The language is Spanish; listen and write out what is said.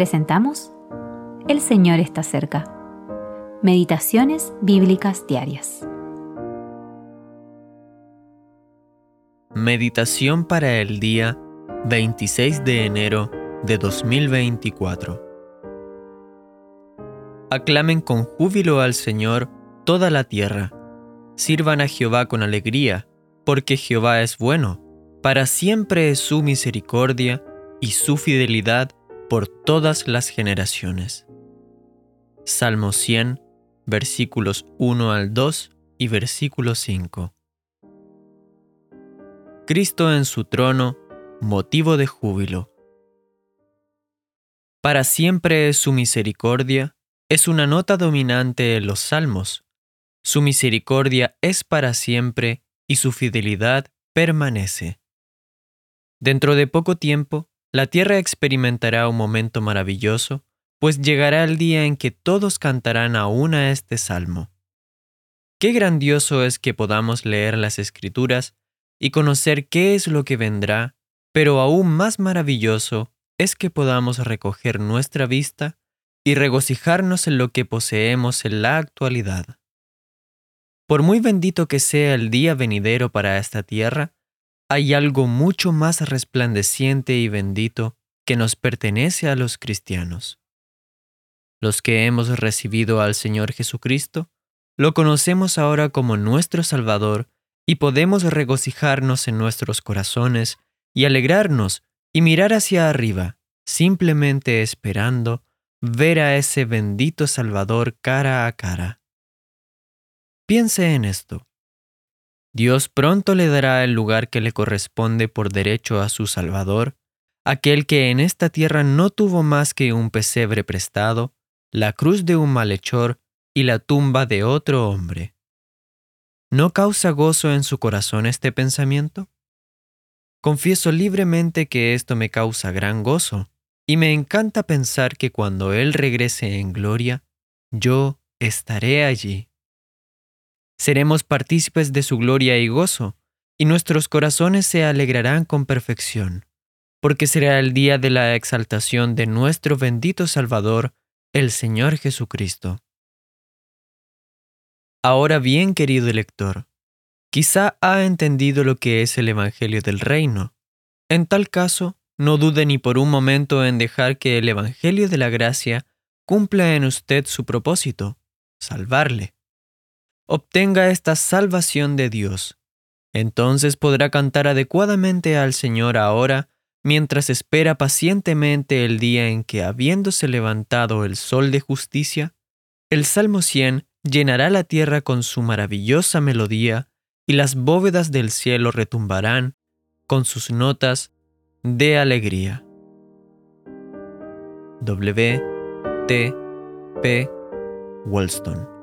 presentamos El Señor está cerca. Meditaciones bíblicas diarias. Meditación para el día 26 de enero de 2024. Aclamen con júbilo al Señor toda la tierra. Sirvan a Jehová con alegría, porque Jehová es bueno. Para siempre es su misericordia y su fidelidad por todas las generaciones. Salmo 100, versículos 1 al 2 y versículo 5. Cristo en su trono, motivo de júbilo. Para siempre es su misericordia, es una nota dominante en los salmos. Su misericordia es para siempre y su fidelidad permanece. Dentro de poco tiempo, la tierra experimentará un momento maravilloso, pues llegará el día en que todos cantarán aún a este salmo. Qué grandioso es que podamos leer las escrituras y conocer qué es lo que vendrá, pero aún más maravilloso es que podamos recoger nuestra vista y regocijarnos en lo que poseemos en la actualidad. Por muy bendito que sea el día venidero para esta tierra, hay algo mucho más resplandeciente y bendito que nos pertenece a los cristianos. Los que hemos recibido al Señor Jesucristo, lo conocemos ahora como nuestro Salvador y podemos regocijarnos en nuestros corazones y alegrarnos y mirar hacia arriba, simplemente esperando ver a ese bendito Salvador cara a cara. Piense en esto. Dios pronto le dará el lugar que le corresponde por derecho a su Salvador, aquel que en esta tierra no tuvo más que un pesebre prestado, la cruz de un malhechor y la tumba de otro hombre. ¿No causa gozo en su corazón este pensamiento? Confieso libremente que esto me causa gran gozo, y me encanta pensar que cuando Él regrese en gloria, yo estaré allí seremos partícipes de su gloria y gozo, y nuestros corazones se alegrarán con perfección, porque será el día de la exaltación de nuestro bendito Salvador, el Señor Jesucristo. Ahora bien, querido lector, quizá ha entendido lo que es el Evangelio del Reino. En tal caso, no dude ni por un momento en dejar que el Evangelio de la Gracia cumpla en usted su propósito, salvarle obtenga esta salvación de Dios. Entonces podrá cantar adecuadamente al Señor ahora, mientras espera pacientemente el día en que, habiéndose levantado el sol de justicia, el Salmo 100 llenará la tierra con su maravillosa melodía y las bóvedas del cielo retumbarán con sus notas de alegría. W. T. P. Wollstone